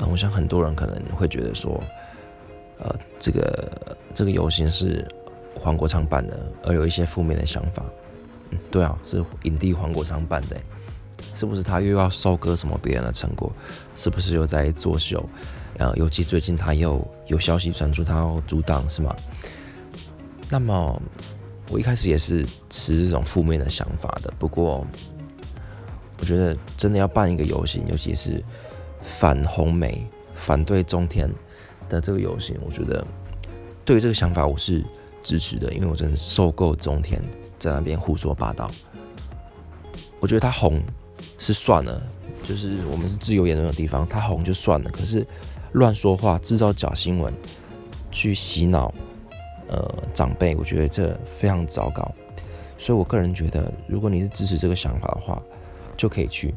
呃，我想很多人可能会觉得说，呃，这个这个游行是黄国昌办的，而有一些负面的想法。嗯，对啊，是影帝黄国昌办的，是不是他又要收割什么别人的成果？是不是又在作秀？呃，尤其最近他又有消息传出他要阻挡，是吗？那么我一开始也是持这种负面的想法的，不过我觉得真的要办一个游行，尤其是。反红梅、反对中天的这个游行，我觉得对于这个想法我是支持的，因为我真的受够中天在那边胡说八道。我觉得他红是算了，就是我们是自由言论的地方，他红就算了。可是乱说话、制造假新闻、去洗脑呃长辈，我觉得这非常糟糕。所以我个人觉得，如果你是支持这个想法的话，就可以去。